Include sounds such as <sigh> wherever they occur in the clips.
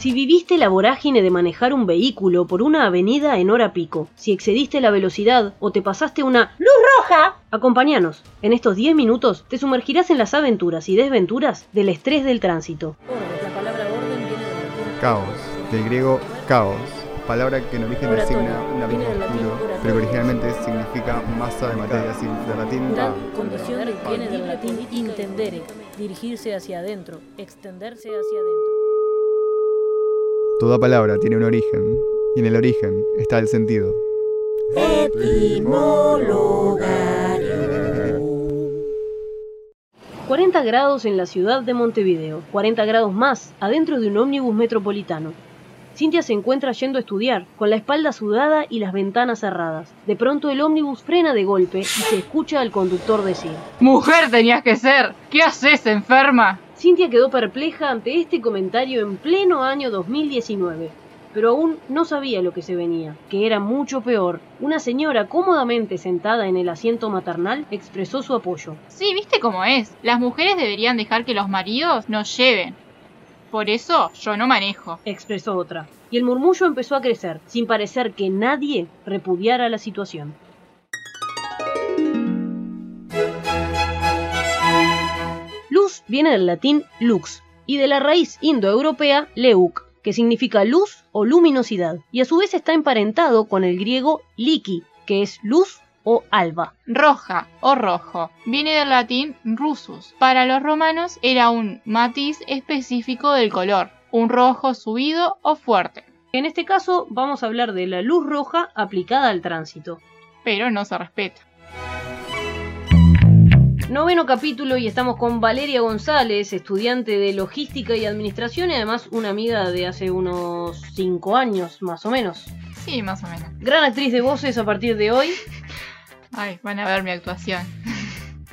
Si viviste la vorágine de manejar un vehículo por una avenida en hora pico, si excediste la velocidad o te pasaste una luz roja, acompáñanos. En estos 10 minutos te sumergirás en las aventuras y desventuras del estrés del tránsito. La palabra orden viene del latín. Caos, del griego caos, palabra que en origen designa un viene abismo oscuro, pero que originalmente significa masa de materia, sí, del latín condición de- viene del latín intendere, dirigirse hacia adentro, extenderse hacia adentro. Toda palabra tiene un origen, y en el origen está el sentido. 40 grados en la ciudad de Montevideo, 40 grados más adentro de un ómnibus metropolitano. Cintia se encuentra yendo a estudiar, con la espalda sudada y las ventanas cerradas. De pronto el ómnibus frena de golpe y se escucha al conductor decir. Mujer tenías que ser. ¿Qué haces, enferma? Cintia quedó perpleja ante este comentario en pleno año 2019, pero aún no sabía lo que se venía, que era mucho peor. Una señora cómodamente sentada en el asiento maternal expresó su apoyo. Sí, viste cómo es. Las mujeres deberían dejar que los maridos nos lleven. Por eso yo no manejo. expresó otra. Y el murmullo empezó a crecer, sin parecer que nadie repudiara la situación. Viene del latín lux y de la raíz indoeuropea leuc, que significa luz o luminosidad, y a su vez está emparentado con el griego liki, que es luz o alba. Roja o rojo viene del latín rusus. Para los romanos era un matiz específico del color, un rojo subido o fuerte, En este caso vamos a hablar de la luz roja aplicada al tránsito. pero no se respeta. Noveno capítulo y estamos con Valeria González, estudiante de logística y administración y además una amiga de hace unos 5 años más o menos. Sí, más o menos. Gran actriz de voces a partir de hoy. Ay, van a ver mi actuación.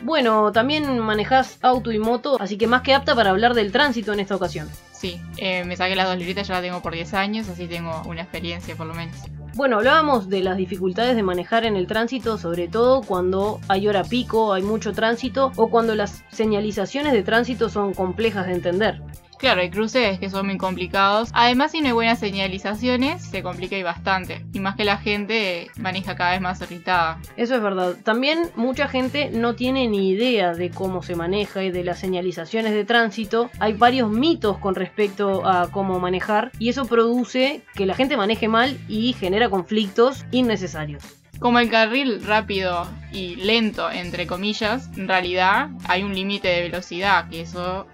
Bueno, también manejás auto y moto, así que más que apta para hablar del tránsito en esta ocasión. Sí, eh, me saqué las dos libritas, ya la tengo por 10 años, así tengo una experiencia por lo menos. Bueno, hablábamos de las dificultades de manejar en el tránsito, sobre todo cuando hay hora pico, hay mucho tránsito o cuando las señalizaciones de tránsito son complejas de entender. Claro, hay cruces que son muy complicados. Además, si no hay buenas señalizaciones, se complica y bastante. Y más que la gente maneja cada vez más irritada. Eso es verdad. También mucha gente no tiene ni idea de cómo se maneja y de las señalizaciones de tránsito. Hay varios mitos con respecto a cómo manejar y eso produce que la gente maneje mal y genera conflictos innecesarios. Como el carril rápido y lento, entre comillas, en realidad hay un límite de velocidad, que eso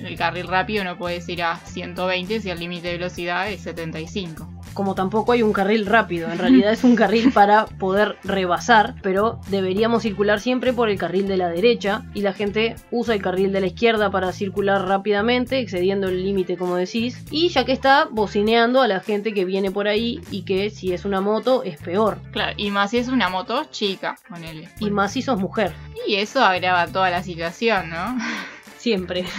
en el carril rápido no puedes ir a 120 si el límite de velocidad es 75. Como tampoco hay un carril rápido, en realidad es un carril <laughs> para poder rebasar, pero deberíamos circular siempre por el carril de la derecha y la gente usa el carril de la izquierda para circular rápidamente, excediendo el límite como decís, y ya que está bocineando a la gente que viene por ahí y que si es una moto es peor, Claro, y más si es una moto chica, ponele. y más si sos mujer, Y eso agrava toda la situación, ¿no? <laughs> siempre. <laughs>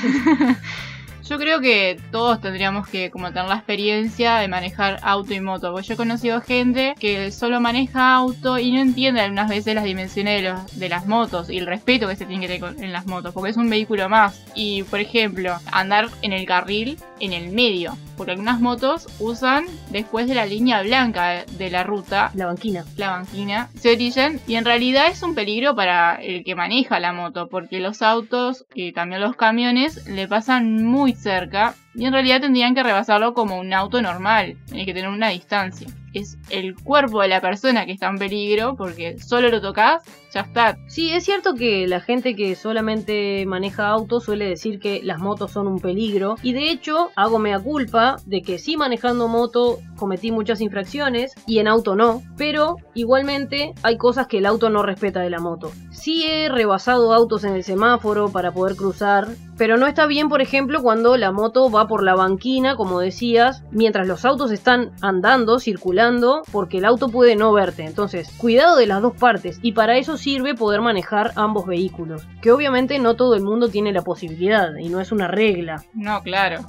Yo creo que todos tendríamos que como tener la experiencia de manejar auto y moto, porque yo he conocido gente que solo maneja auto y no entiende algunas veces las dimensiones de, los, de las motos y el respeto que se tiene que tener en las motos, porque es un vehículo más. Y por ejemplo, andar en el carril en el medio, porque algunas motos usan después de la línea blanca de la ruta La banquina. la banquina, se orillan y en realidad es un peligro para el que maneja la moto porque los autos y también los camiones le pasan muy cerca y en realidad tendrían que rebasarlo como un auto normal, tiene que tener una distancia. Es el cuerpo de la persona que está en peligro porque solo lo tocas, ya está. Sí, es cierto que la gente que solamente maneja autos suele decir que las motos son un peligro y de hecho hago mea culpa de que sí manejando moto cometí muchas infracciones y en auto no, pero igualmente hay cosas que el auto no respeta de la moto. Sí he rebasado autos en el semáforo para poder cruzar, pero no está bien por ejemplo cuando la moto va por la banquina, como decías, mientras los autos están andando, circulando, porque el auto puede no verte. Entonces, cuidado de las dos partes y para eso sirve poder manejar ambos vehículos, que obviamente no todo el mundo tiene la posibilidad y no es una regla. No, claro.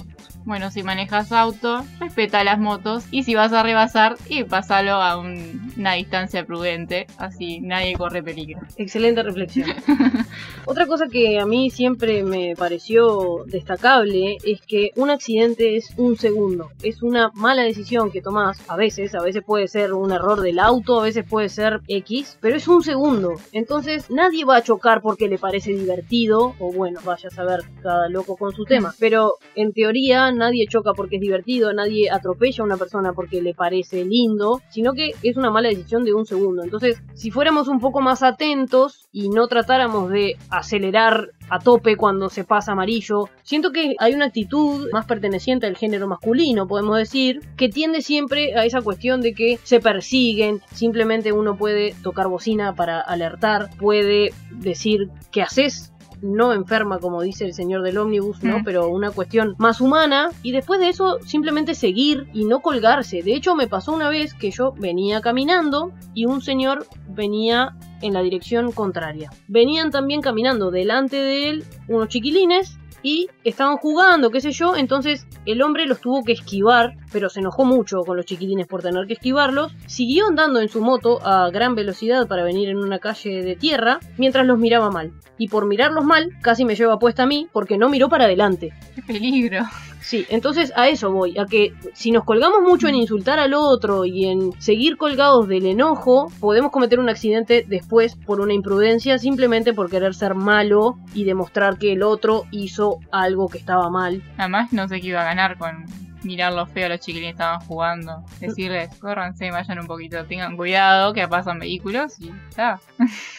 Bueno, si manejas auto, respeta las motos y si vas a rebasar, y pasalo a un- una distancia prudente, así nadie corre peligro. Excelente reflexión. <laughs> Otra cosa que a mí siempre me pareció destacable es que un accidente es un segundo. Es una mala decisión que tomás a veces. A veces puede ser un error del auto, a veces puede ser X, pero es un segundo. Entonces nadie va a chocar porque le parece divertido o bueno, vaya a saber cada loco con su tema. Pero en teoría nadie choca porque es divertido, nadie atropella a una persona porque le parece lindo, sino que es una mala decisión de un segundo. Entonces, si fuéramos un poco más atentos y no tratáramos de acelerar a tope cuando se pasa amarillo, siento que hay una actitud más perteneciente al género masculino, podemos decir, que tiende siempre a esa cuestión de que se persiguen, simplemente uno puede tocar bocina para alertar, puede decir qué haces no enferma como dice el señor del ómnibus, ¿no? Mm. Pero una cuestión más humana y después de eso simplemente seguir y no colgarse. De hecho me pasó una vez que yo venía caminando y un señor venía en la dirección contraria. Venían también caminando delante de él unos chiquilines y estaban jugando, qué sé yo, entonces el hombre los tuvo que esquivar, pero se enojó mucho con los chiquilines por tener que esquivarlos, siguió andando en su moto a gran velocidad para venir en una calle de tierra, mientras los miraba mal. Y por mirarlos mal, casi me lleva puesta a mí, porque no miró para adelante. ¡Qué peligro! Sí, entonces a eso voy, a que si nos colgamos mucho en insultar al otro y en seguir colgados del enojo, podemos cometer un accidente después por una imprudencia, simplemente por querer ser malo y demostrar que el otro hizo algo que estaba mal. Además, no sé qué iba a ganar con mirar lo feo a los chiquilines que estaban jugando. Decirles, córranse, vayan un poquito, tengan cuidado, que pasan vehículos y ya.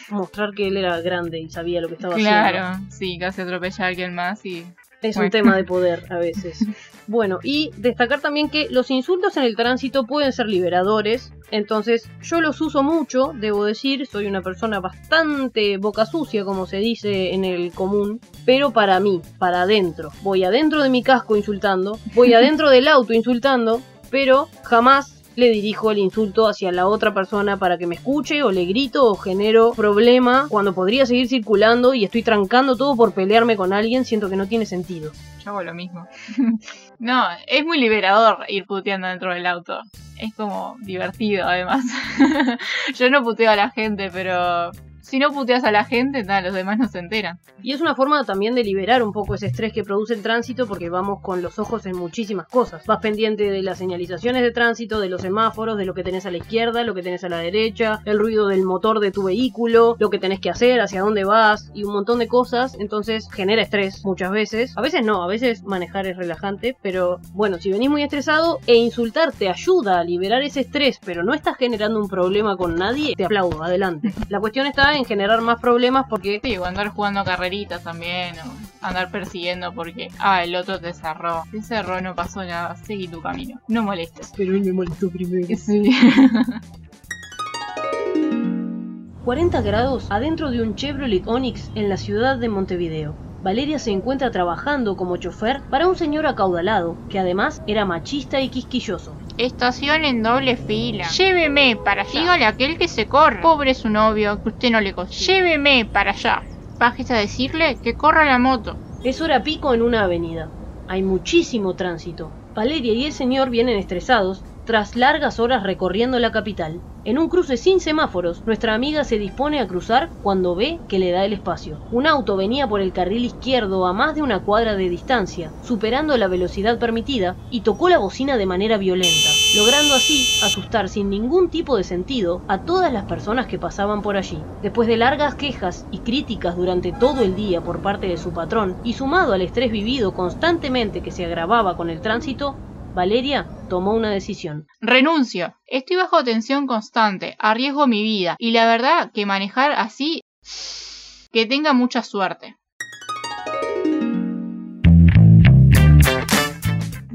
Mostrar que él era grande y sabía lo que estaba haciendo. Claro, sí, casi atropella a alguien más y Es Bueno. un tema de poder a veces. <laughs> Bueno, y destacar también que los insultos en el tránsito pueden ser liberadores. Entonces, yo los uso mucho, debo decir, soy una persona bastante boca sucia, como se dice en el común, pero para mí, para adentro. Voy adentro de mi casco insultando, voy <laughs> adentro del auto insultando, pero jamás le dirijo el insulto hacia la otra persona para que me escuche o le grito o genero problema cuando podría seguir circulando y estoy trancando todo por pelearme con alguien, siento que no tiene sentido. yo hago lo mismo. <laughs> no, es muy liberador ir puteando dentro del auto. Es como divertido además. <laughs> yo no puteo a la gente, pero si no puteas a la gente, nada, los demás no se enteran. Y es una forma también de liberar un poco ese estrés que produce el tránsito porque vamos con los ojos en muchísimas cosas. Vas pendiente de las señalizaciones de tránsito, de los semáforos, de lo que tenés a la izquierda, lo que tenés a la derecha, el ruido del motor de tu vehículo, lo que tenés que hacer, hacia dónde vas y un montón de cosas. Entonces genera estrés muchas veces. A veces no, a veces manejar es relajante, pero bueno, si venís muy estresado e insultar te ayuda a liberar ese estrés, pero no estás generando un problema con nadie, te aplaudo, adelante. La cuestión está en generar más problemas porque Sí, o andar jugando carreritas también, o andar persiguiendo porque, ah, el otro te cerró. Te cerró, no pasó nada, seguí tu camino. No molestes. Pero él me molestó primero. Sí. <laughs> 40 grados adentro de un Chevrolet Onix en la ciudad de Montevideo. Valeria se encuentra trabajando como chofer para un señor acaudalado, que además era machista y quisquilloso. Estación en doble fila. Lléveme para allá. Dígale a aquel que se corra. Pobre su novio, que usted no le costó. Lléveme para allá. Bájese a decirle que corra la moto. Es hora pico en una avenida. Hay muchísimo tránsito. Valeria y el señor vienen estresados tras largas horas recorriendo la capital. En un cruce sin semáforos, nuestra amiga se dispone a cruzar cuando ve que le da el espacio. Un auto venía por el carril izquierdo a más de una cuadra de distancia, superando la velocidad permitida, y tocó la bocina de manera violenta, logrando así asustar sin ningún tipo de sentido a todas las personas que pasaban por allí. Después de largas quejas y críticas durante todo el día por parte de su patrón, y sumado al estrés vivido constantemente que se agravaba con el tránsito, Valeria tomó una decisión. Renuncio. Estoy bajo tensión constante, arriesgo mi vida. Y la verdad que manejar así... Que tenga mucha suerte.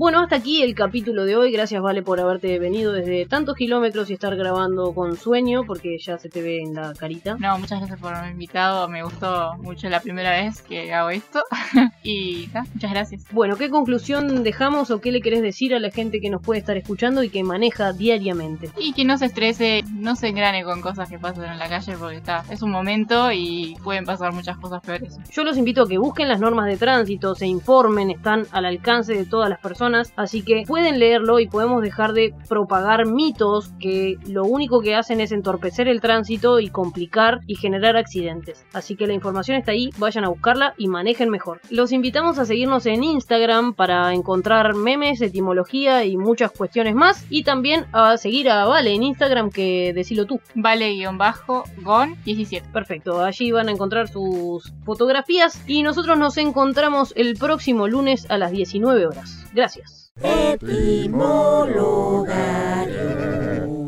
Bueno, hasta aquí el capítulo de hoy. Gracias, Vale, por haberte venido desde tantos kilómetros y estar grabando con sueño, porque ya se te ve en la carita. No, muchas gracias por haberme invitado. Me gustó mucho la primera vez que hago esto. <laughs> y ta, muchas gracias. Bueno, ¿qué conclusión dejamos o qué le querés decir a la gente que nos puede estar escuchando y que maneja diariamente? Y que no se estrese, no se engrane con cosas que pasan en la calle, porque está, es un momento y pueden pasar muchas cosas peores. Yo los invito a que busquen las normas de tránsito, se informen, están al alcance de todas las personas, así que pueden leerlo y podemos dejar de propagar mitos que lo único que hacen es entorpecer el tránsito y complicar y generar accidentes. Así que la información está ahí, vayan a buscarla y manejen mejor. Los invitamos a seguirnos en Instagram para encontrar memes, etimología y muchas cuestiones más y también a seguir a Vale en Instagram que decilo tú. Vale-gon17. Perfecto, allí van a encontrar sus fotografías y nosotros nos encontramos el próximo lunes a las 19 horas. Gracias. Etimologario.